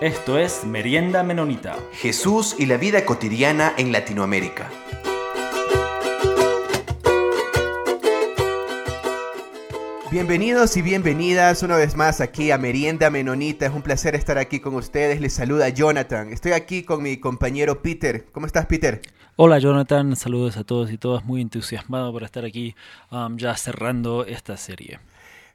Esto es Merienda Menonita. Jesús y la vida cotidiana en Latinoamérica. Bienvenidos y bienvenidas una vez más aquí a Merienda Menonita. Es un placer estar aquí con ustedes. Les saluda Jonathan. Estoy aquí con mi compañero Peter. ¿Cómo estás, Peter? Hola Jonathan, saludos a todos y todas, muy entusiasmado por estar aquí um, ya cerrando esta serie.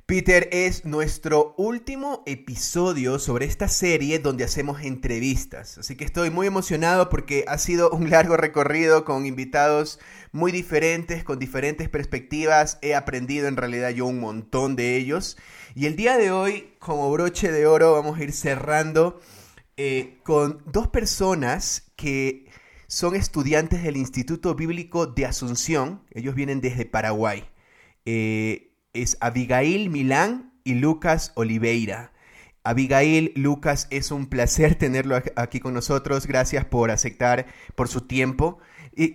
Peter, es nuestro último episodio sobre esta serie donde hacemos entrevistas. Así que estoy muy emocionado porque ha sido un largo recorrido con invitados muy diferentes, con diferentes perspectivas. He aprendido en realidad yo un montón de ellos. Y el día de hoy, como broche de oro, vamos a ir cerrando eh, con dos personas que son estudiantes del Instituto Bíblico de Asunción. Ellos vienen desde Paraguay. Eh, es Abigail Milán y Lucas Oliveira. Abigail, Lucas, es un placer tenerlo aquí con nosotros. Gracias por aceptar, por su tiempo.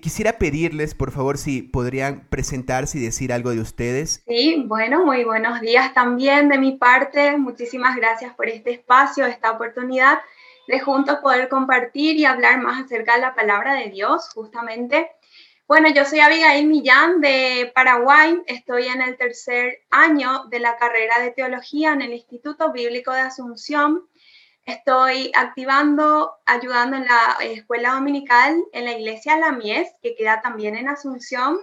quisiera pedirles, por favor, si podrían presentarse y decir algo de ustedes. Sí, bueno, muy buenos días también de mi parte. Muchísimas gracias por este espacio, esta oportunidad de juntos poder compartir y hablar más acerca de la palabra de Dios, justamente. Bueno, yo soy Abigail Millán de Paraguay. Estoy en el tercer año de la carrera de teología en el Instituto Bíblico de Asunción. Estoy activando, ayudando en la escuela dominical en la iglesia La Mies, que queda también en Asunción.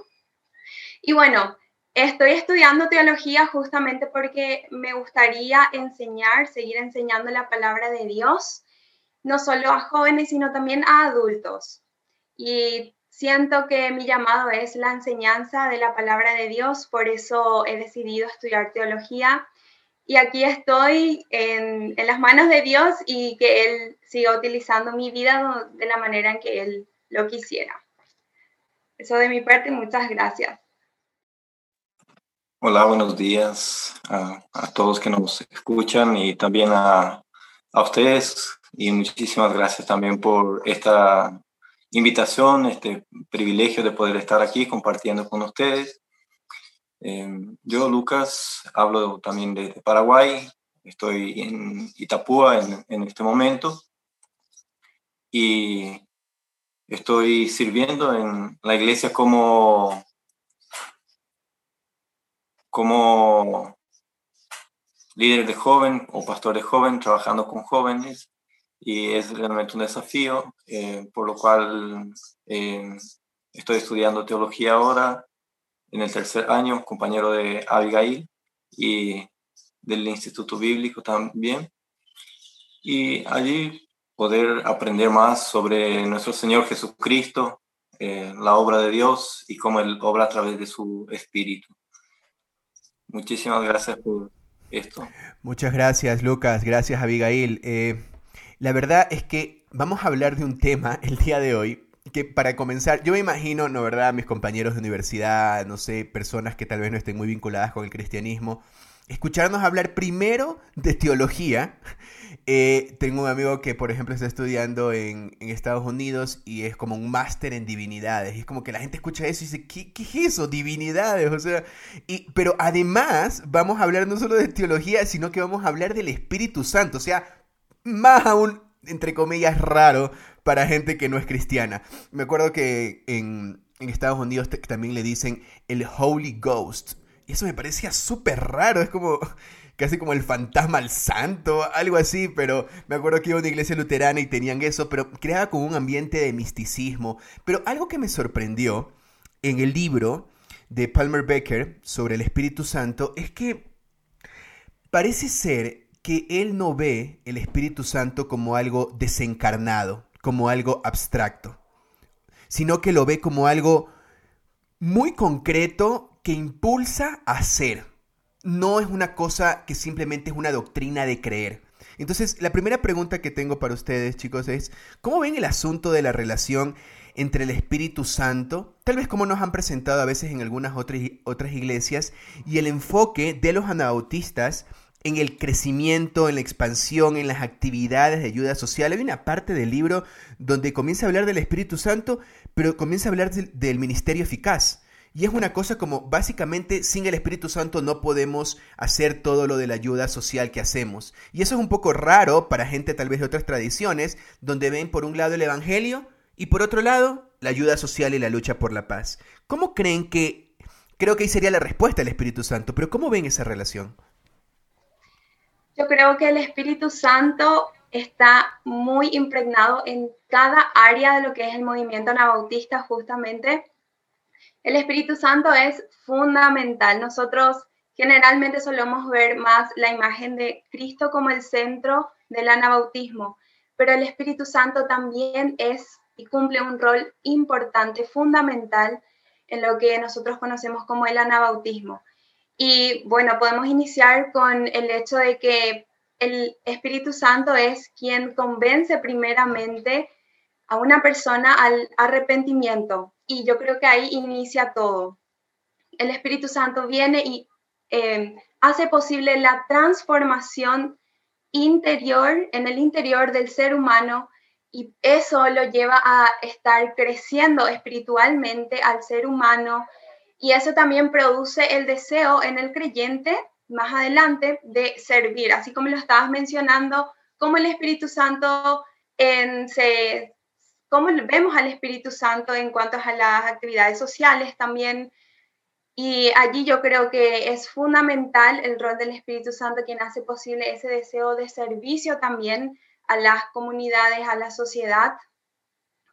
Y bueno, estoy estudiando teología justamente porque me gustaría enseñar, seguir enseñando la palabra de Dios, no solo a jóvenes, sino también a adultos. Y Siento que mi llamado es la enseñanza de la palabra de Dios, por eso he decidido estudiar teología y aquí estoy en, las manos de Dios y que Él siga utilizando mi vida de la manera en que Él lo quisiera. Eso de mi parte, muchas gracias. Hola, buenos días a, todos que nos escuchan y también a, a ustedes y muchísimas gracias también por esta invitación, este privilegio de poder estar aquí compartiendo con ustedes. Em, yo, Lucas, hablo también desde Paraguay, estoy en Itapúa en, en este momento. Y estoy sirviendo en la iglesia como, como líder de joven o pastor de joven, trabajando con jóvenes y es realmente un desafío, eh, por lo cual eh, estoy estudiando teología ahora en el tercer año, compañero de Abigail y del Instituto Bíblico también. Y allí poder aprender más sobre nuestro Señor Jesucristo, eh, la obra de Dios y cómo Él obra a través de su Espíritu. Muchísimas gracias por esto. Muchas gracias, Lucas. Gracias, Abigail. La verdad es que vamos a hablar de un tema el día de hoy que para comenzar, yo me imagino, ¿no verdad?, mis compañeros de universidad, no sé, personas que tal vez no estén muy vinculadas con el cristianismo, escucharnos hablar primero de teología. Eh, tengo un amigo que, por ejemplo, está estudiando en, Estados Unidos y es como un máster en divinidades. Y es como que la gente escucha eso y dice, ¿qué, es eso? Divinidades. O sea, pero además vamos a hablar no solo de teología, sino que vamos a hablar del Espíritu Santo. O sea, más aún, entre comillas, raro para gente que no es cristiana. Me acuerdo que en, Estados Unidos también le dicen el Holy Ghost. Y eso me parecía súper raro, es como casi como el fantasma al santo, algo así, pero me acuerdo que iba a una iglesia luterana y tenían eso, pero creaba como un ambiente de misticismo. Pero algo que me sorprendió en el libro de Palmer Becker sobre el Espíritu Santo es que parece ser que él no ve el Espíritu Santo como algo desencarnado, como algo abstracto, sino que lo ve como algo muy concreto que impulsa a ser. No es una cosa que simplemente es una doctrina de creer. Entonces, la primera pregunta que tengo para ustedes, chicos, es, ¿cómo ven el asunto de la relación entre el Espíritu Santo, tal vez como nos han presentado a veces en algunas otras, otras iglesias, y el enfoque de los anabautistas en el crecimiento, en la expansión, en las actividades de ayuda social. Hay una parte del libro donde comienza a hablar del Espíritu Santo, pero comienza a hablar del, ministerio eficaz. y es una cosa como básicamente sin el Espíritu Santo no podemos hacer todo lo de la ayuda social que hacemos. Y eso es un poco raro para gente tal vez de otras tradiciones, donde ven por un lado el Evangelio y por otro lado la ayuda social y la lucha por la paz. ¿Cómo creen que, creo que ahí sería la respuesta del Espíritu Santo, pero ¿cómo ven esa relación? Yo creo que el Espíritu Santo está muy impregnado en cada área de lo que es el movimiento anabautista justamente. El Espíritu Santo es fundamental. Nosotros generalmente solemos ver más la imagen de Cristo como el centro del anabautismo, pero el Espíritu Santo también es y cumple un rol importante, fundamental en lo que nosotros conocemos como el anabautismo. Y bueno, podemos iniciar con el hecho de que el Espíritu Santo es quien convence primeramente a una persona al arrepentimiento. Y yo creo que ahí inicia todo. El Espíritu Santo viene y eh, hace posible la transformación interior, en el interior del ser humano, y eso lo lleva a estar creciendo espiritualmente al ser humano, y eso también produce el deseo en el creyente más adelante de servir, así como lo estabas mencionando, cómo el Espíritu Santo cómo vemos al Espíritu Santo en cuanto a las actividades sociales también. Y allí yo creo que es fundamental el rol del Espíritu Santo quien hace posible ese deseo de servicio también a las comunidades, a la sociedad.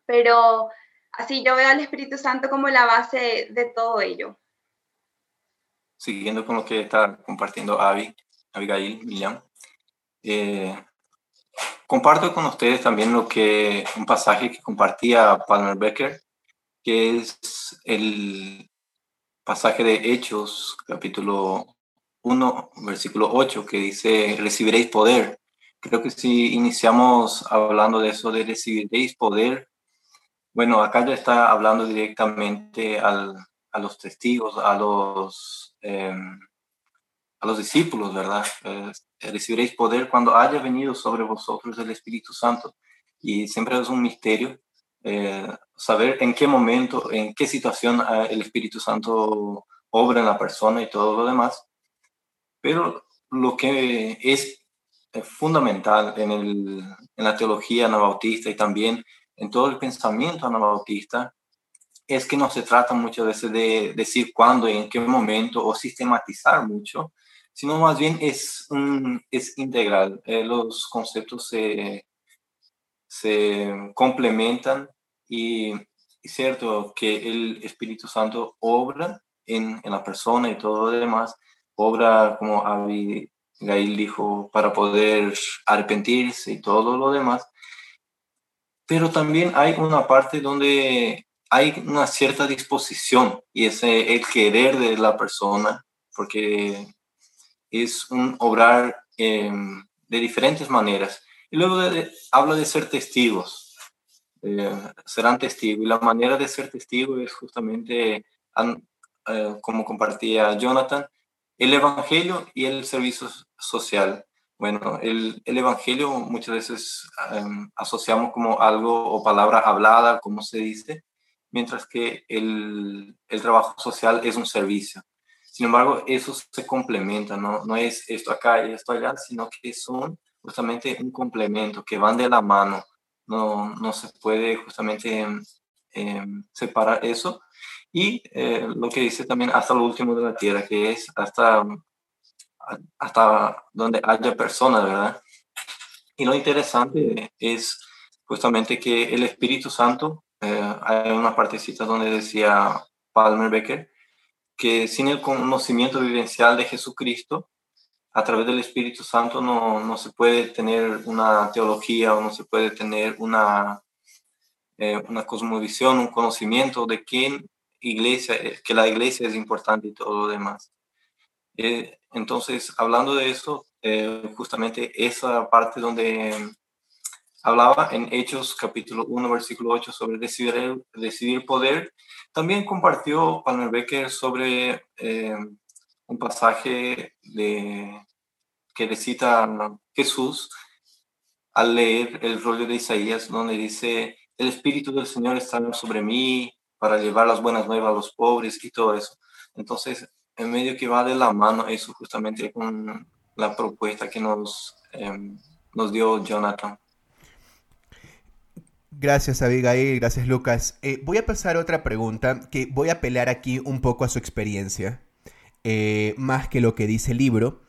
Pero así yo veo al Espíritu Santo como la base de todo ello siguiendo con lo que está compartiendo Avi, Abigail, Millán, eh, comparto con ustedes también lo que un pasaje que compartía Palmer Becker, que es el pasaje de Hechos, capítulo 1, versículo 8, que dice, recibiréis poder. Creo que si iniciamos hablando de eso, de recibiréis poder, bueno, acá ya está hablando directamente al, a los testigos, a los, em, a los discípulos, ¿verdad? Eh, recibiréis poder cuando haya venido sobre vosotros el Espíritu Santo. Y siempre es un misterio eh, saber en qué momento, en qué situación ah, el Espíritu Santo obra en la persona y todo lo demás. Pero lo que es eh, fundamental en, el, en la teología anabautista y también en todo el pensamiento anabautista es que no se trata muchas veces de decir cuándo y en qué momento o sistematizar mucho, sino más bien es, un, es integral. Eh, los conceptos se, complementan y es cierto que el Espíritu Santo obra en, en, la persona y todo lo demás, obra como Abigail dijo, para poder arrepentirse y todo lo demás, pero también hay una parte donde hay una cierta disposición y es el querer de la persona, porque es un obrar em, de diferentes maneras. Y luego habla de ser testigos, eh, serán testigos. Y la manera de ser testigo es justamente, eh, como compartía Jonathan, el Evangelio y el servicio social. Bueno, el, el Evangelio muchas veces em, asociamos como algo o palabra hablada, como se dice, mientras que el, el, trabajo social es un servicio. Sin embargo, eso se complementa, ¿no? no es esto acá y esto allá, sino que son justamente un complemento, que van de la mano. No, no se puede justamente eh, separar eso. Y eh, lo que dice también hasta lo último de la tierra, que es hasta, hasta donde haya personas, ¿verdad? Y lo interesante es justamente que el Espíritu Santo eh, hay una partecita donde decía Palmer Becker que sin el conocimiento vivencial de Jesucristo, a través del Espíritu Santo no, no se puede tener una teología o no se puede tener una, eh, una cosmovisión, un conocimiento de quién iglesia, que la iglesia es importante y todo lo demás. Entonces, hablando de eso, justamente esa parte donde hablaba en Hechos capítulo 1, versículo 8 sobre decidir, decidir poder. También compartió Palmer Becker sobre eh, un pasaje que le cita Jesús al leer el rollo de Isaías, donde dice, el Espíritu del Señor está sobre mí para llevar las buenas nuevas a los pobres y todo eso. Entonces, en medio que va de la mano eso justamente con la propuesta que nos, em, nos dio Jonathan. Gracias Abigail, gracias Lucas. Eh, voy a pasar a otra pregunta que voy a apelar aquí un poco a su experiencia, eh, más que lo que dice el libro,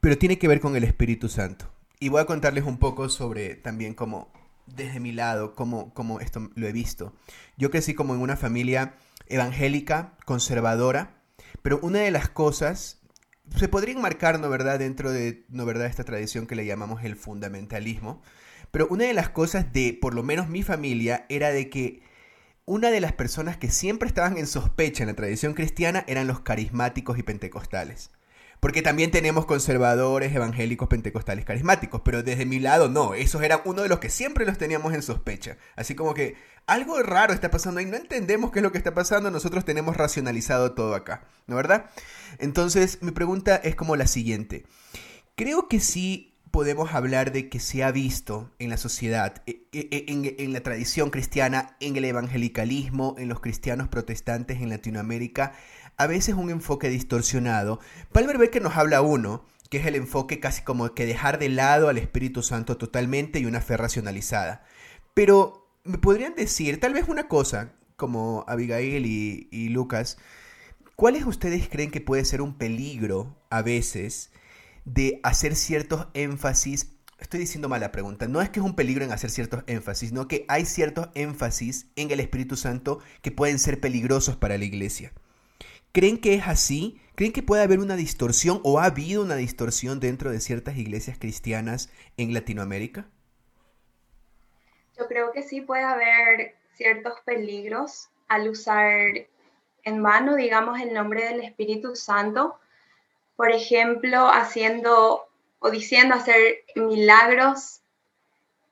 pero tiene que ver con el Espíritu Santo. Y voy a contarles un poco sobre también cómo, desde mi lado, cómo, cómo esto lo he visto. Yo crecí como en una familia evangélica, conservadora, pero una de las cosas se podría enmarcar, ¿no verdad?, dentro de, ¿no verdad?, esta tradición que le llamamos el fundamentalismo. Pero una de las cosas de, por lo menos mi familia, era de que una de las personas que siempre estaban en sospecha en la tradición cristiana eran los carismáticos y pentecostales. Porque también tenemos conservadores, evangélicos, pentecostales, carismáticos, pero desde mi lado no, esos eran uno de los que siempre los teníamos en sospecha. Así como que algo raro está pasando y no entendemos qué es lo que está pasando, nosotros tenemos racionalizado todo acá, ¿no verdad? Entonces mi pregunta es como la siguiente. Creo que sí podemos hablar de que se ha visto en la sociedad, e, e, e, en, en, la tradición cristiana, en el evangelicalismo, en los cristianos protestantes en Latinoamérica, a veces un enfoque distorsionado. Palmer Becker nos habla uno, que es el enfoque casi como que dejar de lado al Espíritu Santo totalmente y una fe racionalizada. Pero me podrían decir, tal vez una cosa, como Abigail y, y Lucas, ¿cuáles ustedes creen que puede ser un peligro a veces de hacer ciertos énfasis estoy diciendo mala pregunta. No es que es un peligro en hacer ciertos énfasis, no que hay ciertos énfasis en el Espíritu Santo que pueden ser peligrosos para la iglesia. ¿Creen que es así? ¿Creen que puede haber una distorsión o ha habido una distorsión dentro de ciertas iglesias cristianas en Latinoamérica? Yo creo que sí puede haber ciertos peligros al usar en vano, digamos, el nombre del Espíritu Santo. Por ejemplo, haciendo o diciendo hacer milagros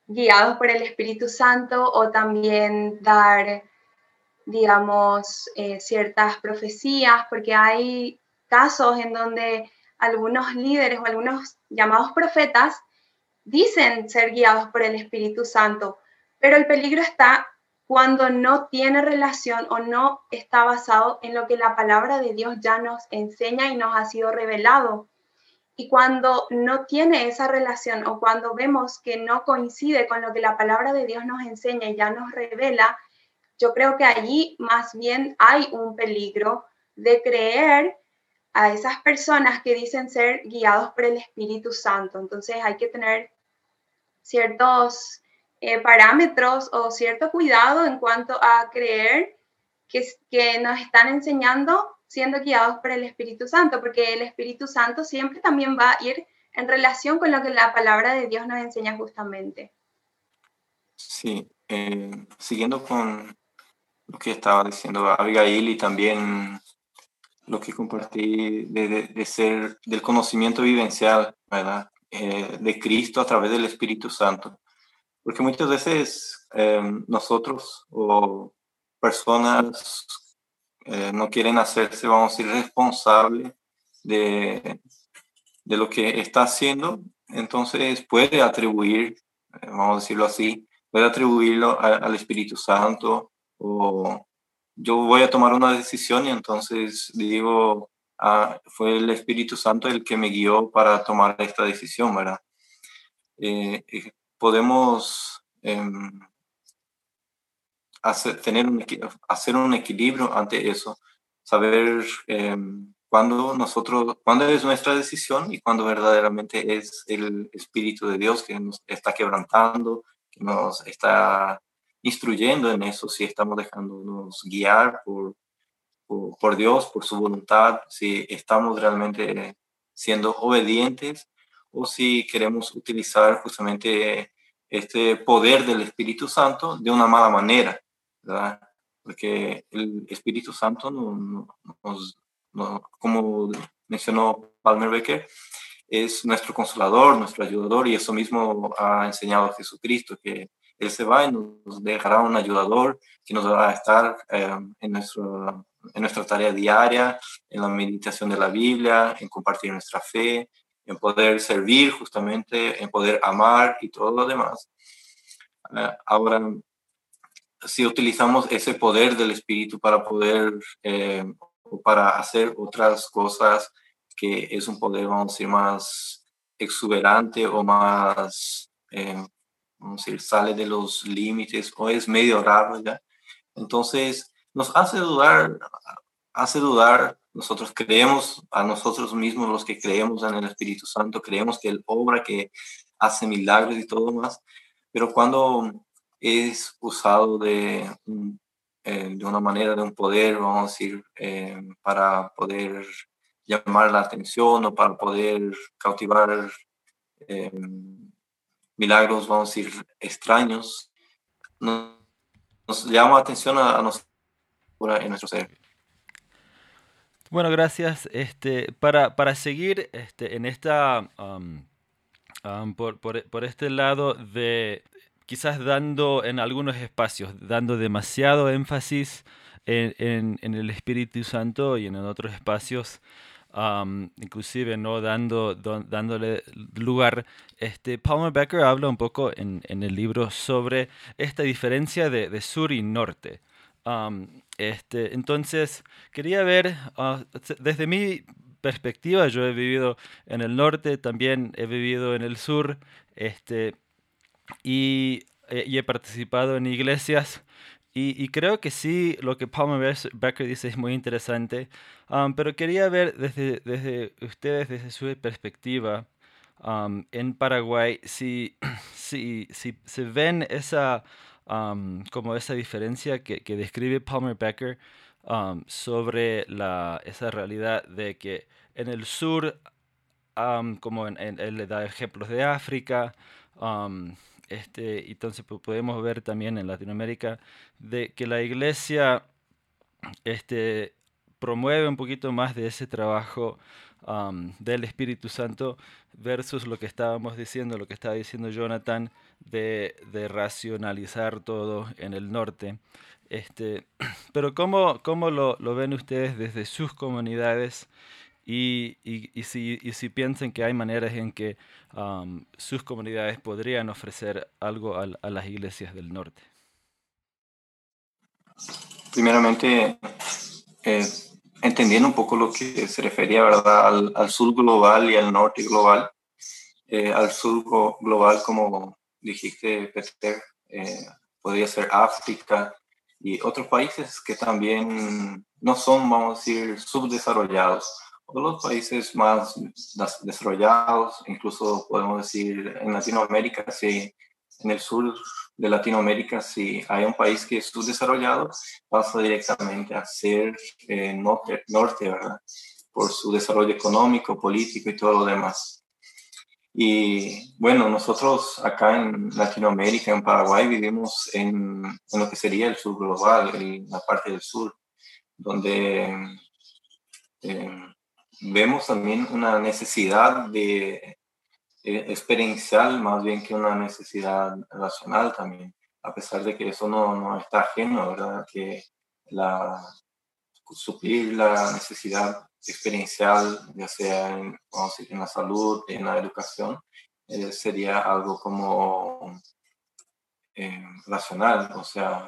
guiados por el Espíritu Santo o también dar digamos, eh, ciertas profecías, porque hay casos en donde algunos líderes o algunos llamados profetas dicen ser guiados por el Espíritu Santo, pero el peligro está cuando no tiene relación o no está basado en lo que la palabra de Dios ya nos enseña y nos ha sido revelado. Y cuando no tiene esa relación o cuando vemos que no coincide con lo que la palabra de Dios nos enseña y ya nos revela, yo creo que allí más bien hay un peligro de creer a esas personas que dicen ser guiados por el Espíritu Santo. Entonces hay que tener ciertos eh, parámetros o cierto cuidado en cuanto a creer que, nos están enseñando siendo guiados por el Espíritu Santo, porque el Espíritu Santo siempre también va a ir en relación con lo que la palabra de Dios nos enseña justamente. Sí, eh, siguiendo con lo que estaba diciendo Abigail y también lo que compartí de, de, ser del conocimiento vivencial, ¿verdad? Eh, de Cristo a través del Espíritu Santo. Porque muchas veces eh, nosotros o personas eh, no quieren hacerse, vamos a decir, responsables de, de lo que está haciendo, entonces puede atribuir, vamos a decirlo así, puede atribuirlo al Espíritu Santo o yo voy a tomar una decisión y entonces digo, ah, fue el Espíritu Santo el que me guió para tomar esta decisión, ¿verdad? Eh, eh, podemos em, hacer, tener un, hacer un equilibrio ante eso, saber em, cuándo nosotros, cuándo es nuestra decisión y cuándo verdaderamente es el Espíritu de Dios que nos está quebrantando, que nos está instruyendo en eso, si estamos dejándonos guiar por, por, Dios, por su voluntad, si estamos realmente siendo obedientes o si queremos utilizar justamente este poder del Espíritu Santo de una mala manera, ¿verdad? Porque el Espíritu Santo, nos, como mencionó Palmer Becker, es nuestro consolador, nuestro ayudador, y eso mismo ha enseñado Jesucristo, que él se va y nos dejará un ayudador que nos va a estar eh, en, nuestro, en nuestra tarea diaria, en la meditación de la Biblia, en compartir nuestra fe, en poder servir justamente, en poder amar y todo lo demás. Eh, ahora, si utilizamos ese poder del Espíritu para poder, eh, para hacer otras cosas que es un poder, vamos a decir, más exuberante o más, eh, vamos a decir, sale de los límites o es medio raro ya. Entonces, nos hace dudar, hace dudar, nosotros creemos a nosotros mismos, los que creemos en el Espíritu Santo, creemos que Él obra, que hace milagros y todo más, pero cuando es usado de, eh, de una manera, de un poder, vamos a decir, eh, para poder llamar la atención o para poder cautivar eh, milagros, vamos a decir, extraños, nos, llama la atención a, nosotros en nuestro ser. Bueno, gracias. Este, para, para seguir este, en esta, um, um, por, por, por, este lado de quizás dando en algunos espacios, dando demasiado énfasis en, en, el Espíritu Santo y en otros espacios, inclusive no dando, dándole lugar. Este, Palmer Becker habla un poco en, el libro sobre esta diferencia de, sur y norte. este, entonces, quería ver, ah, desde mi perspectiva, yo he vivido en el norte, también he vivido en el sur, este, y, eh, y he participado en iglesias. Y, creo que sí, lo que Palmer Becker dice es muy interesante, um, pero quería ver desde, desde ustedes, desde su perspectiva um, en Paraguay, si, si, si se ven esa, um, como esa diferencia que, describe Palmer Becker sobre la, esa realidad de que en el sur, como en, él le da ejemplos de África, este, entonces podemos ver también en Latinoamérica de que la iglesia este, promueve un poquito más de ese trabajo del Espíritu Santo versus lo que estábamos diciendo, lo que estaba diciendo Jonathan, de, racionalizar todo en el norte. Este, pero ¿cómo, cómo lo, ven ustedes desde sus comunidades y, y, si, y si piensan que hay maneras en que sus comunidades podrían ofrecer algo a, las iglesias del norte. Primeramente, eh, entendiendo un poco lo que se refería ¿verdad? Al, sur global y al norte global. Eh, al sur global, como dijiste, Peter, eh, podría ser África y otros países que también no son, vamos a decir, subdesarrollados los países más desarrollados, incluso podemos decir en Latinoamérica, si en el sur de Latinoamérica, si hay un país que es subdesarrollado, pasa directamente a ser eh, norte, norte, ¿verdad? Por su desarrollo económico, político y todo lo demás. Y bueno, nosotros acá en Latinoamérica, en Paraguay, vivimos en, en lo que sería el sur global, en la parte del sur, donde eh, vemos también una necesidad de eh, experiencial más bien que una necesidad racional también, a pesar de que eso no, no está ajeno, ¿verdad? Que la, suplir la necesidad experiencial, ya sea en, vamos a decir, en la salud, en la educación, eh, sería algo como eh, racional, o sea,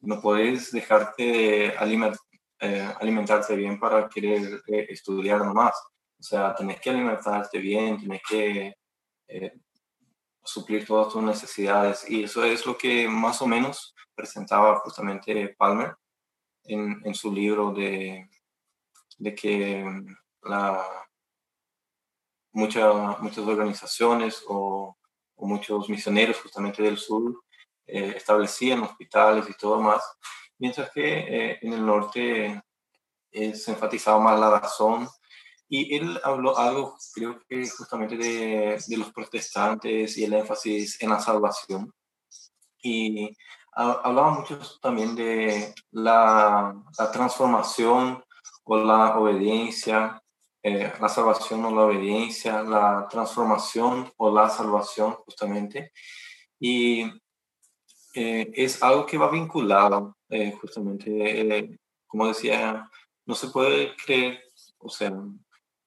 no puedes dejarte alimentar eh, alimentarte bien para querer eh, estudiar nomás. O sea, tenés que alimentarte bien, tienes que eh, suplir todas tus necesidades. Y eso es lo que más o menos presentaba justamente Palmer en, en su libro de, de que la, mucha, muchas organizaciones o, o, muchos misioneros justamente del sur establecían hospitales y todo más mientras que eh, en el norte eh, se enfatizaba más la razón. Y él habló algo, creo que justamente de, de los protestantes y el énfasis en la salvación. Y hablaba mucho también de la, la transformación o la obediencia, eh, la salvación o la obediencia, la transformación o la salvación justamente. Y es algo que va vinculado eh, justamente, eh, como decía, no se puede creer, o sea,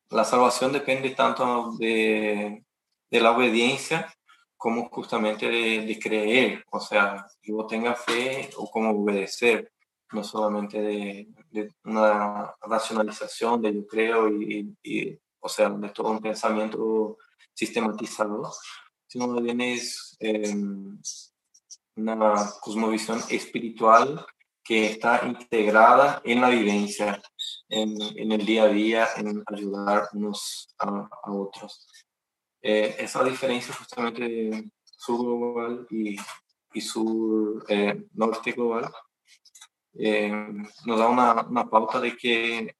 la salvación depende tanto de, la obediencia como justamente de, creer, o sea, que vos tengas fe o como obedecer, no solamente de, una racionalización de yo creo y, o sea, de todo un pensamiento sistematizado, sino más em, una cosmovisión espiritual que está integrada en la vivencia, en, en el día a día, en ayudar unos a, a otros. Eh, esa diferencia justamente sur global y, y sur eh, norte global eh, nos da una, una, pauta de que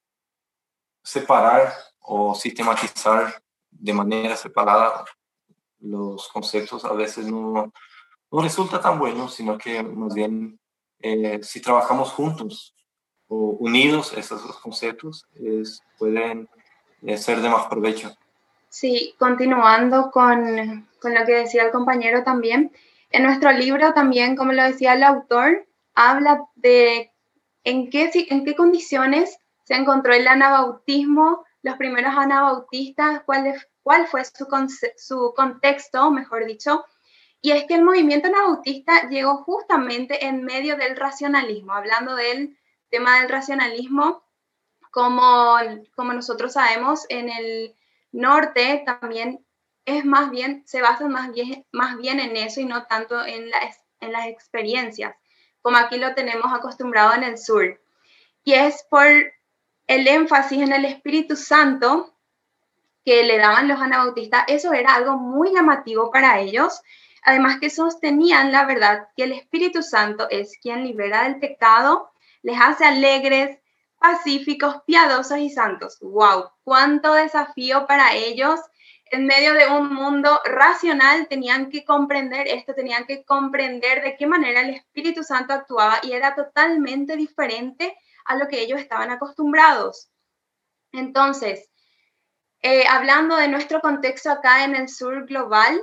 separar o sistematizar de manera separada los conceptos a veces no, no resulta tan bueno, sino que más bien si trabajamos juntos o unidos esos dos conceptos, pueden ser de más provecho. Sí, continuando con, con, lo que decía el compañero también, en nuestro libro también, como lo decía el autor, habla de en qué, en qué condiciones se encontró el anabautismo, los primeros anabautistas, cuál, cuál fue su, su contexto, mejor dicho, y es que el movimiento anabautista llegó justamente en medio del racionalismo, hablando del tema del racionalismo, como, como nosotros sabemos, en el norte también es más bien, se basa más bien, más bien en eso y no tanto en, en las experiencias, como aquí lo tenemos acostumbrado en el sur. Y es por el énfasis en el Espíritu Santo que le daban los anabautistas, eso era algo muy llamativo para ellos, además que sostenían la verdad que el Espíritu Santo es quien libera del pecado, les hace alegres, pacíficos, piadosos y santos. ¡Wow! ¡Cuánto desafío para ellos! En medio de un mundo racional tenían que comprender esto, tenían que comprender de qué manera el Espíritu Santo actuaba y era totalmente diferente a lo que ellos estaban acostumbrados. Entonces, eh, hablando de nuestro contexto acá en el sur global,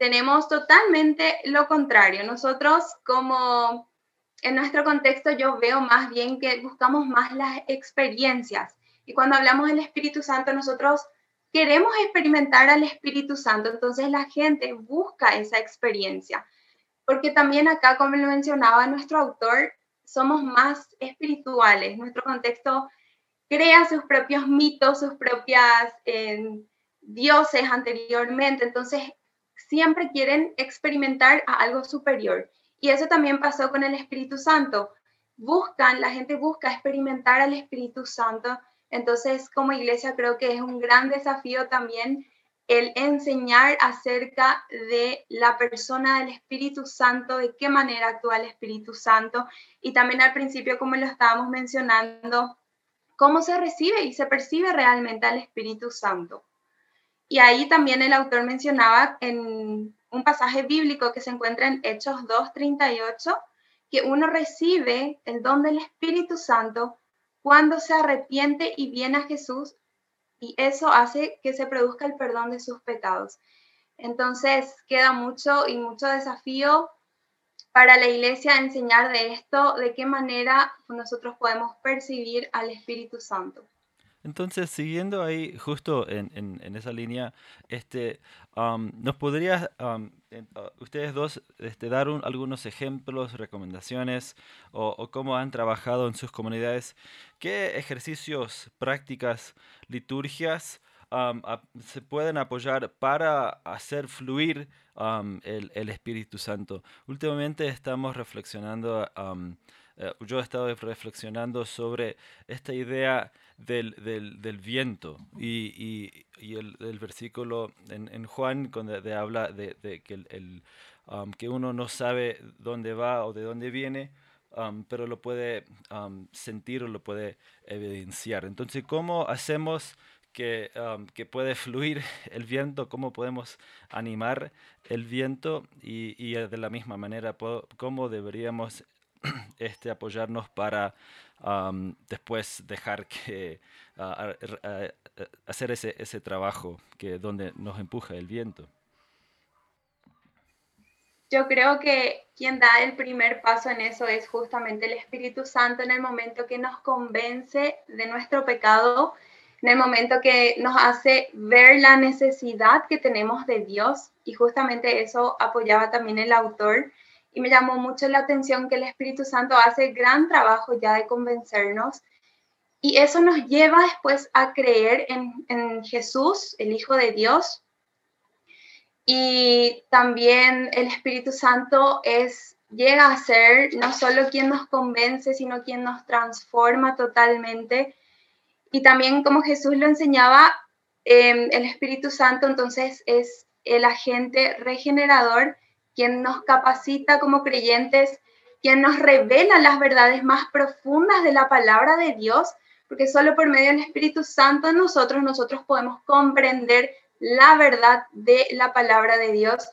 tenemos totalmente lo contrario. Nosotros como en nuestro contexto yo veo más bien que buscamos más las experiencias. Y cuando hablamos del Espíritu Santo, nosotros queremos experimentar al Espíritu Santo, entonces la gente busca esa experiencia. Porque también acá, como lo mencionaba nuestro autor, somos más espirituales. Nuestro contexto crea sus propios mitos, sus propias eh, dioses anteriormente, entonces siempre quieren experimentar a algo superior. Y eso también pasó con el Espíritu Santo. Buscan, la gente busca experimentar al Espíritu Santo. Entonces, como iglesia, creo que es un gran desafío también el enseñar acerca de la persona del Espíritu Santo, de qué manera actúa el Espíritu Santo. Y también al principio, como lo estábamos mencionando, cómo se recibe y se percibe realmente al Espíritu Santo. Y ahí también el autor mencionaba en un pasaje bíblico que se encuentra en Hechos 2.38, que uno recibe el don del Espíritu Santo cuando se arrepiente y viene a Jesús y eso hace que se produzca el perdón de sus pecados. Entonces queda mucho y mucho desafío para la iglesia enseñar de esto, de qué manera nosotros podemos percibir al Espíritu Santo. Entonces, siguiendo ahí justo en, en, esa línea, este, ¿nos podrías ustedes dos este, dar algunos ejemplos, recomendaciones o, cómo han trabajado en sus comunidades? ¿Qué ejercicios, prácticas, liturgias se pueden apoyar para hacer fluir el, el, Espíritu Santo? Últimamente estamos reflexionando, yo he estado reflexionando sobre esta idea del, del, del viento. Y, y, el, el, versículo en, en Juan, cuando habla de, de que, el, um, que uno no sabe dónde va o de dónde viene, um, pero lo puede um, sentir o lo puede evidenciar. Entonces, ¿cómo hacemos que, que puede fluir el viento? ¿Cómo podemos animar el viento? Y, y de la misma manera, ¿cómo deberíamos este, apoyarnos para después dejar que hacer ese, ese trabajo que donde nos empuja el viento. Yo creo que quien da el primer paso en eso es justamente el Espíritu Santo en el momento que nos convence de nuestro pecado, en el momento que nos hace ver la necesidad que tenemos de Dios y justamente eso apoyaba también el autor y me llamó mucho la atención que el Espíritu Santo hace gran trabajo ya de convencernos y eso nos lleva después a creer en, en Jesús, el Hijo de Dios. Y también el Espíritu Santo es llega a ser no solo quien nos convence, sino quien nos transforma totalmente. Y también como Jesús lo enseñaba, em, el Espíritu Santo entonces es el agente regenerador, quien nos capacita como creyentes, quien nos revela las verdades más profundas de la palabra de Dios, porque solo por medio del Espíritu Santo nosotros, nosotros podemos comprender la verdad de la palabra de Dios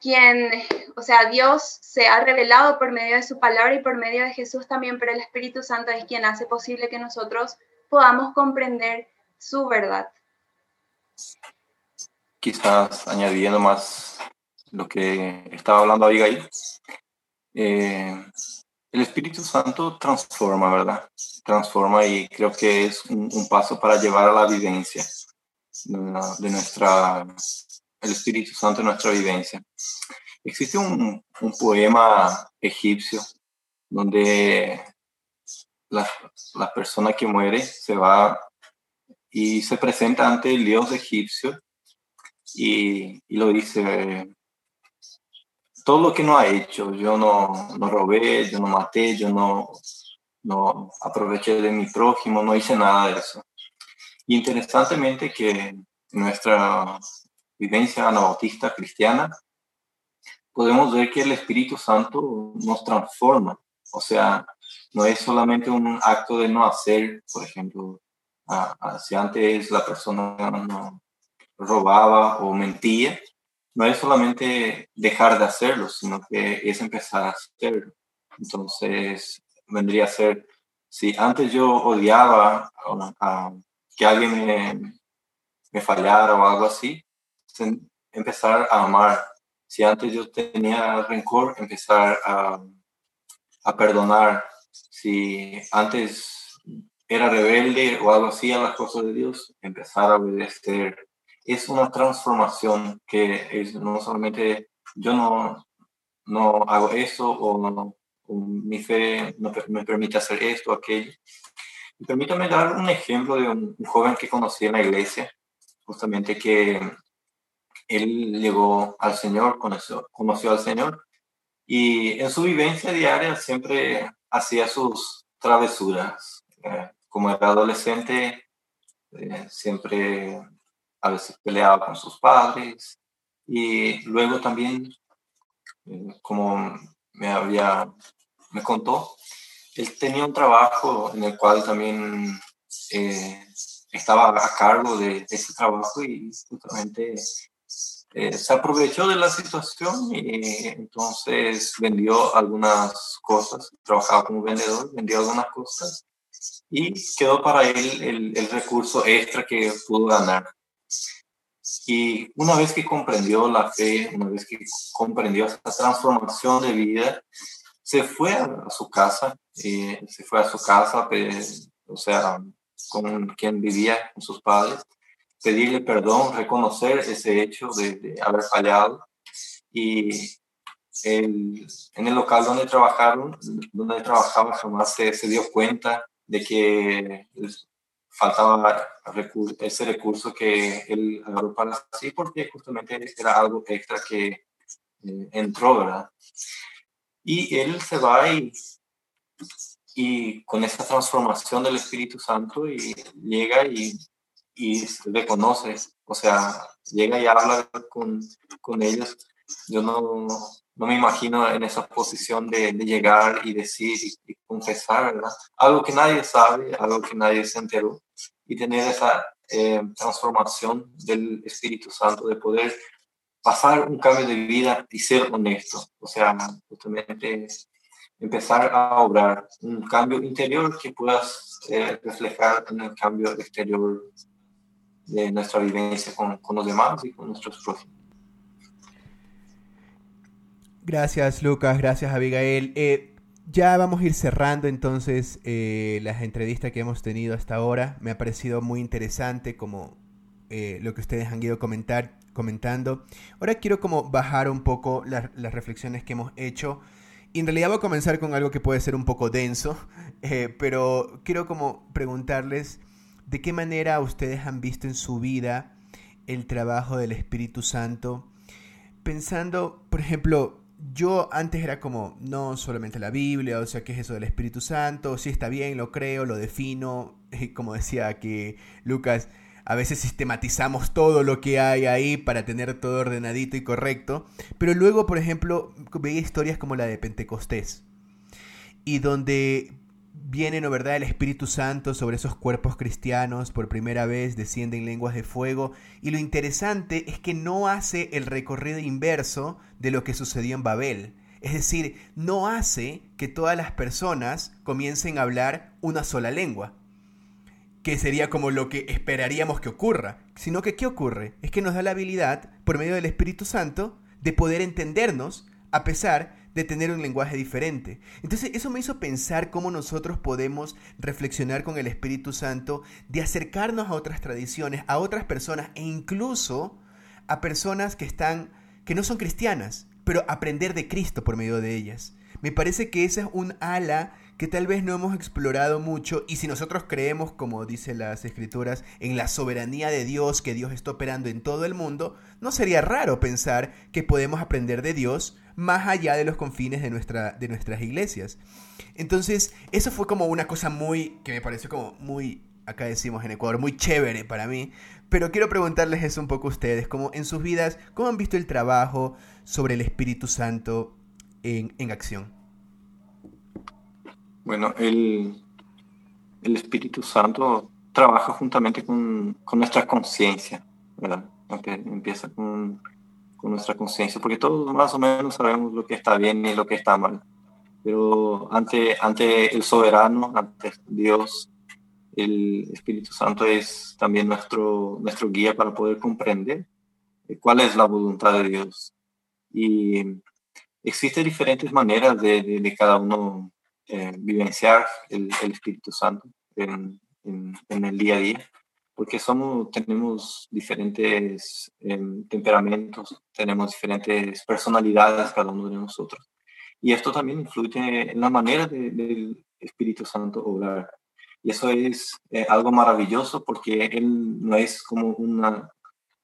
quien, o sea, Dios se ha revelado por medio de su palabra y por medio de Jesús también, pero el Espíritu Santo es quien hace posible que nosotros podamos comprender su verdad. Quizás añadiendo más lo que estaba hablando Abigail, eh, el Espíritu Santo transforma, ¿verdad? Transforma y creo que es un, paso para llevar a la vivencia de nuestra el Espíritu Santo en nuestra vivencia. Existe un, un poema egipcio donde la, la, persona que muere se va y se presenta ante el dios egipcio y, y lo dice, todo lo que no ha hecho, yo no, no robé, yo no maté, yo no, no aproveché de mi prójimo, no hice nada de eso. Y interesantemente que nuestra vivencia anabautista cristiana, podemos ver que el Espíritu Santo nos transforma. O sea, no es solamente un acto de no hacer, por ejemplo, si antes la persona no robaba o mentía, no es solamente dejar de hacerlo, sino que es empezar a hacerlo. Entonces, vendría a ser, si antes yo odiaba a, que alguien me, me fallara o algo así, empezar a amar. Si antes yo tenía rencor, empezar a, a perdonar. Si antes era rebelde o algo así a las cosas de Dios, empezar a obedecer. Es una transformación que es no solamente yo no, no hago eso o, mi fe no me permite hacer esto o aquello. Permítame dar un ejemplo de un, un joven que conocí en la iglesia, justamente que él llegó al Señor, conoció, conoció al Señor y en su vivencia diaria siempre hacía sus travesuras. Eh, como era adolescente, eh, siempre a veces peleaba con sus padres y luego también, eh, como me había, me contó, él tenía un trabajo en el cual también estaba a cargo de ese trabajo y justamente eh, se aprovechó de la situación y entonces vendió algunas cosas, trabajaba como vendedor, vendió algunas cosas y quedó para él el, el recurso extra que pudo ganar. Y una vez que comprendió la fe, una vez que comprendió esta transformación de vida, se fue a, su casa, eh, se fue a su casa, o sea, con quien vivía, con sus padres, pedirle perdón, reconocer ese hecho de, haber fallado. Y en el local donde trabajaron, donde trabajaba, jamás se, se dio cuenta de que faltaba ese recurso que él agarró para sí, porque justamente era algo extra que eh, entró, ¿verdad? Y él se va y, y con esa transformación del Espíritu Santo y llega y y le o sea, llega y habla con, con ellos. Yo no, no, me imagino en esa posición de, llegar y decir y, confesar, ¿verdad? Algo que nadie sabe, algo que nadie se enteró, y tener esa eh, transformación del Espíritu Santo, de poder pasar un cambio de vida y ser honesto, o sea, justamente empezar a obrar un cambio interior que puedas eh, reflejar en el cambio exterior de nuestra vivencia con, con los demás y con nuestros prójimos. Gracias Lucas, gracias Abigail. Eh, ya vamos a ir cerrando entonces eh, las entrevistas que hemos tenido hasta ahora. Me ha parecido muy interesante como eh, lo que ustedes han ido comentar, comentando. Ahora quiero como bajar un poco las, reflexiones que hemos hecho. Y en realidad voy a comenzar con algo que puede ser un poco denso, eh, pero quiero como preguntarles de qué manera ustedes han visto en su vida el trabajo del Espíritu Santo, pensando, por ejemplo, yo antes era como, no solamente la Biblia, o sea, ¿qué es eso del Espíritu Santo? Sí está bien, lo creo, lo defino, como decía que Lucas, a veces sistematizamos todo lo que hay ahí para tener todo ordenadito y correcto, pero luego, por ejemplo, veía historias como la de Pentecostés, y donde viene, ¿no verdad?, el Espíritu Santo sobre esos cuerpos cristianos, por primera vez descienden lenguas de fuego, y lo interesante es que no hace el recorrido inverso de lo que sucedió en Babel. Es decir, no hace que todas las personas comiencen a hablar una sola lengua, que sería como lo que esperaríamos que ocurra, sino que ¿qué ocurre? Es que nos da la habilidad, por medio del Espíritu Santo, de poder entendernos a pesar de tener un lenguaje diferente. Entonces eso me hizo pensar cómo nosotros podemos reflexionar con el Espíritu Santo, de acercarnos a otras tradiciones, a otras personas e incluso a personas que están que no son cristianas, pero aprender de Cristo por medio de ellas. Me parece que esa es un ala que tal vez no hemos explorado mucho y si nosotros creemos, como dicen las escrituras, en la soberanía de Dios, que Dios está operando en todo el mundo, no sería raro pensar que podemos aprender de Dios más allá de los confines de, nuestra, de nuestras iglesias. Entonces, eso fue como una cosa muy, que me pareció como muy, acá decimos en Ecuador, muy chévere para mí. Pero quiero preguntarles eso un poco a ustedes, como en sus vidas, ¿cómo han visto el trabajo sobre el Espíritu Santo en, en acción? Bueno, el, el Espíritu Santo trabaja juntamente con, con nuestra conciencia, ¿verdad? Empieza con, con nuestra conciencia, porque todos más o menos sabemos lo que está bien y lo que está mal. Pero ante, ante el soberano, ante Dios, el Espíritu Santo es también nuestro, nuestro guía para poder comprender cuál es la voluntad de Dios. Y existen diferentes maneras de, de cada uno vivenciar el, Espíritu Santo en, el día a día, porque somos, tenemos diferentes em, temperamentos, tenemos diferentes personalidades cada uno de nosotros. Y esto también influye en la manera del Espíritu Santo obrar. Y eso es eh, algo maravilloso porque Él no es como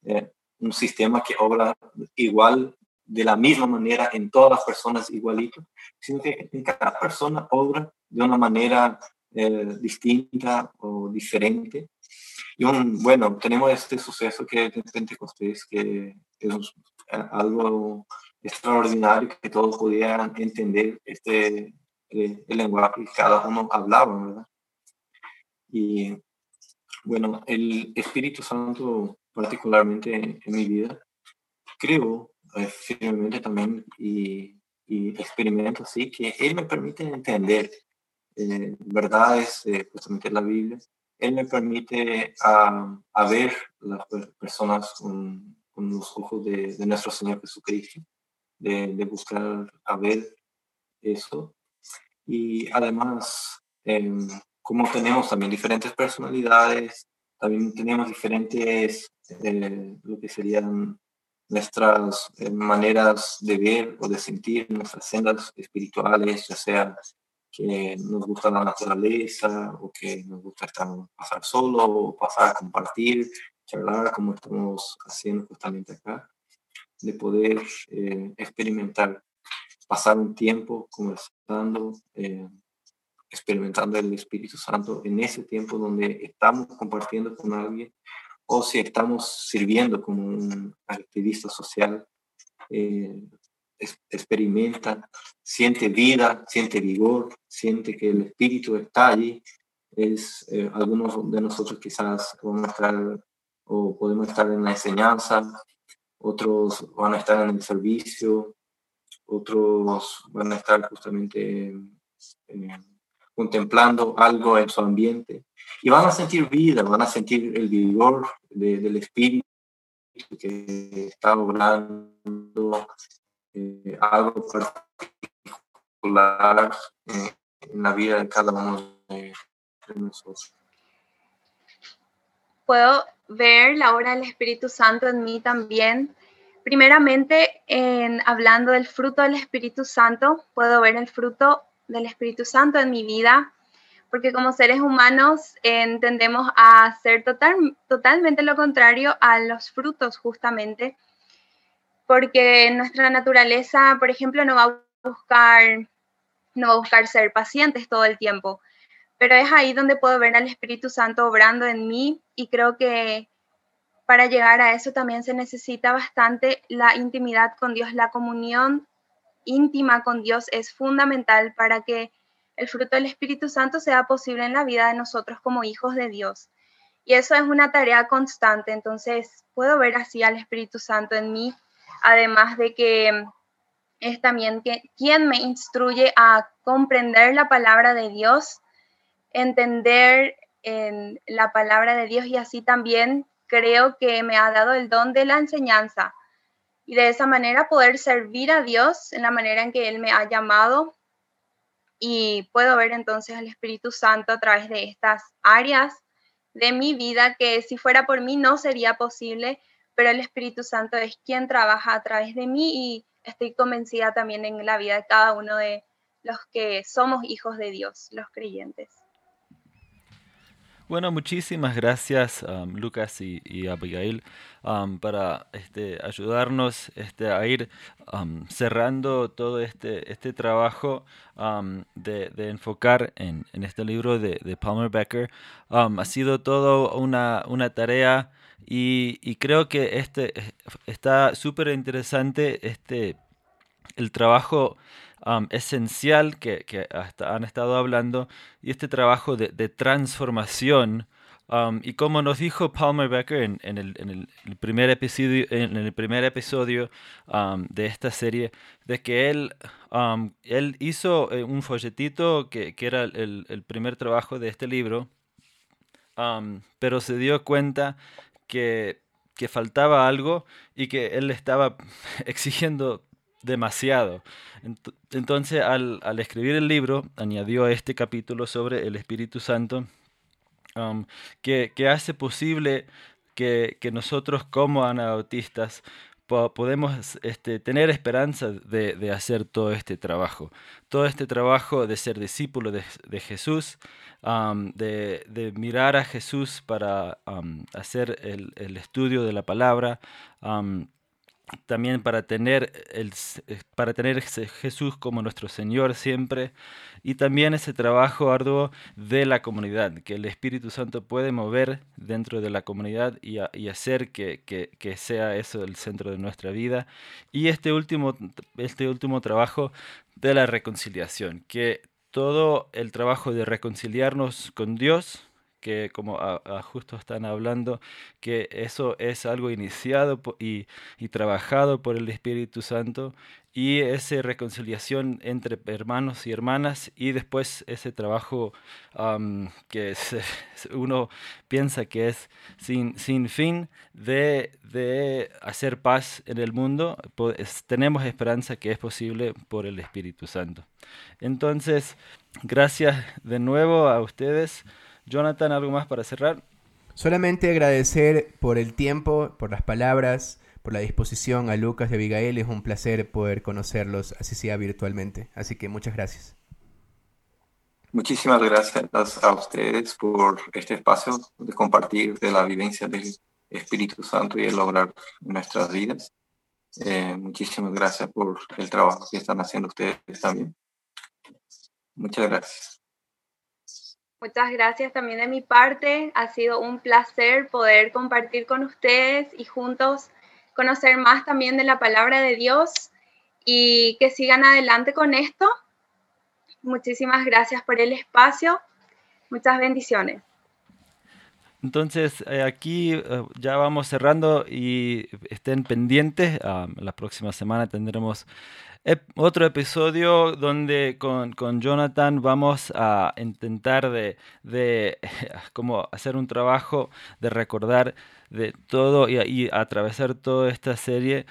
eh, un sistema que obra igual de la misma manera en todas las personas igualito, sino que en cada persona obra de una manera eh, distinta o diferente. Y bueno, tenemos este suceso que es Pentecostés, que es algo extraordinario, que todos podían entender este, eh, el lenguaje que cada uno hablaba, ¿verdad? Y bueno, el Espíritu Santo, particularmente en mi vida, creo firmemente también y, experimento así que Él me permite entender eh, verdades, eh, justamente la Biblia. Él me permite a, a ver las personas con, con los ojos de, de, nuestro Señor Jesucristo, de, de, buscar a ver eso. Y además, em, como tenemos también diferentes personalidades, también tenemos diferentes, eh, lo que serían nuestras eh, maneras de ver o de sentir, nuestras sendas espirituales, ya sea que nos gusta la naturaleza o que nos gusta estar, pasar solo o pasar a compartir, charlar como estamos haciendo justamente acá, de poder eh, experimentar, pasar un tiempo conversando, eh, experimentando el Espíritu Santo en ese tiempo donde estamos compartiendo con alguien o si estamos sirviendo como un activista social, eh, experimenta, siente vida, siente vigor, siente que el espíritu está allí. Es, eh, algunos de nosotros quizás podemos estar, o podemos estar en la enseñanza, otros van a estar en el servicio, otros van a estar justamente eh, contemplando algo en su ambiente y van a sentir vida, van a sentir el vigor del espíritu que está obrando eh, algo particular en la vida de cada uno de nosotros. Puedo ver la obra del Espíritu Santo en mí también. Primeramente, en, hablando del fruto del Espíritu Santo, puedo ver el fruto del Espíritu Santo en mi vida, porque como seres humanos tendemos a hacer total, totalmente lo contrario a los frutos justamente, porque nuestra naturaleza, por ejemplo, no va a buscar, no va a buscar ser pacientes todo el tiempo, pero es ahí donde puedo ver al Espíritu Santo obrando en mí y creo que para llegar a eso también se necesita bastante la intimidad con Dios, la comunión íntima con Dios es fundamental para que el fruto del Espíritu Santo sea posible en la vida de nosotros como hijos de Dios. Y eso es una tarea constante, entonces puedo ver así al Espíritu Santo en mí, además de que es también que, quien me instruye a comprender la palabra de Dios entender en la palabra de Dios y así también creo que me ha dado el don de la enseñanza y de esa manera poder servir a Dios en la manera en que Él me ha llamado y puedo ver entonces al Espíritu Santo a través de estas áreas de mi vida que si fuera por mí no sería posible, pero el Espíritu Santo es quien trabaja a través de mí y estoy convencida también en la vida de cada uno de los que somos hijos de Dios, los creyentes. Bueno, muchísimas gracias um, Lucas y, Abigail um, para este, ayudarnos este, a ir um, cerrando todo este, este trabajo de, enfocar en, este libro de, Palmer Becker. ha sido todo una, una tarea y, creo que este, está súper interesante este, el trabajo esencial que, hasta han estado hablando y este trabajo de, transformación. y como nos dijo Palmer Becker en, el, primer episodio, en el primer episodio de esta serie, de que él, él hizo eh, un folletito que, que era el, primer trabajo de este libro, pero se dio cuenta que, que faltaba algo y que él estaba exigiendo demasiado. Entonces, al, escribir el libro, añadió este capítulo sobre el Espíritu Santo, um, que, hace posible que, nosotros como anabautistas podemos este, tener esperanza de, hacer todo este trabajo. Todo este trabajo de ser discípulo de, Jesús, um, de, mirar a Jesús para um, hacer el, estudio de la palabra también para tener, el, eh, para tener Jesús como nuestro Señor siempre y también ese trabajo arduo de la comunidad, que el Espíritu Santo puede mover dentro de la comunidad y, hacer que, que, sea eso el centro de nuestra vida. Y este último, este último trabajo de la reconciliación, que todo el trabajo de reconciliarnos con Dios, que como justo están hablando, que eso es algo iniciado y, trabajado por el Espíritu Santo y esa reconciliación entre hermanos y hermanas y después ese trabajo que uno piensa que es sin, sin fin de, de, hacer paz en el mundo, pues, tenemos esperanza que es posible por el Espíritu Santo. Entonces, gracias de nuevo a ustedes. Jonathan, ¿algo más para cerrar? Solamente agradecer por el tiempo, por las palabras, por la disposición a Lucas y a Abigail. Es un placer poder conocerlos, así sea virtualmente. Así que muchas gracias. Muchísimas gracias a ustedes por este espacio de compartir de la vivencia del Espíritu Santo y de lograr nuestras vidas. Eh, muchísimas gracias por el trabajo que están haciendo ustedes también. Muchas gracias. Muchas gracias también de mi parte. Ha sido un placer poder compartir con ustedes y juntos conocer más también de la palabra de Dios y que sigan adelante con esto. Muchísimas gracias por el espacio. Muchas bendiciones. Entonces, eh, aquí eh, ya vamos cerrando y estén pendientes. Ah, la próxima semana tendremos otro episodio donde con, con, Jonathan vamos a intentar de, de como hacer un trabajo de recordar de todo y, atravesar toda esta serie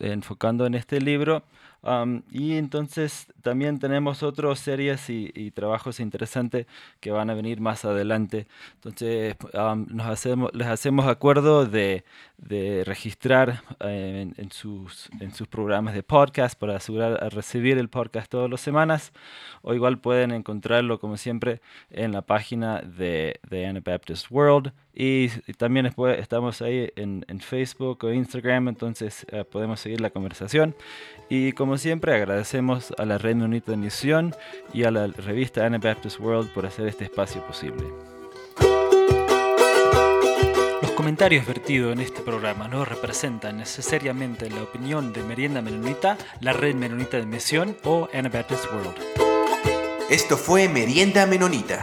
enfocando en este libro. Um, y entonces también tenemos otras series y, trabajos interesantes que van a venir más adelante. Entonces um, nos hacemos, les hacemos acuerdo de, de registrar eh, en, sus, en sus programas de podcast para asegurar a recibir el podcast todas las semanas. O igual pueden encontrarlo como siempre en la página de, de Anabaptist World. Y, también estamos ahí en, en, Facebook o Instagram, entonces eh, podemos seguir la conversación. Y como siempre agradecemos a la Red Unita de Misión y a la revista Anabaptist World por hacer este espacio posible. Los comentarios vertidos en este programa no representan necesariamente la opinión de Merienda Menonita, la Red Menonita de Misión o Anabaptist World. Esto fue Merienda Menonita.